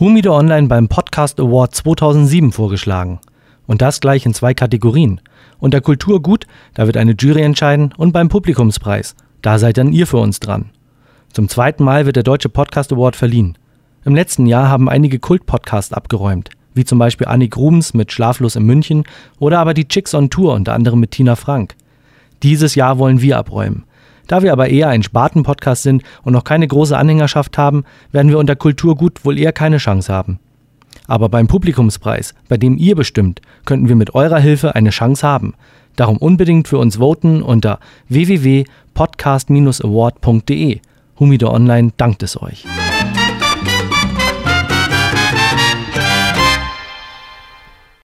Humido Online beim Podcast Award 2007 vorgeschlagen. Und das gleich in zwei Kategorien. Unter Kultur gut, da wird eine Jury entscheiden, und beim Publikumspreis, da seid dann ihr für uns dran. Zum zweiten Mal wird der Deutsche Podcast Award verliehen. Im letzten Jahr haben einige Kult-Podcasts abgeräumt, wie zum Beispiel Annik Rubens mit Schlaflos in München oder aber die Chicks on Tour, unter anderem mit Tina Frank. Dieses Jahr wollen wir abräumen. Da wir aber eher ein Sparten-Podcast sind und noch keine große Anhängerschaft haben, werden wir unter Kulturgut wohl eher keine Chance haben. Aber beim Publikumspreis, bei dem ihr bestimmt, könnten wir mit eurer Hilfe eine Chance haben. Darum unbedingt für uns voten unter www.podcast-award.de. Humido Online dankt es euch.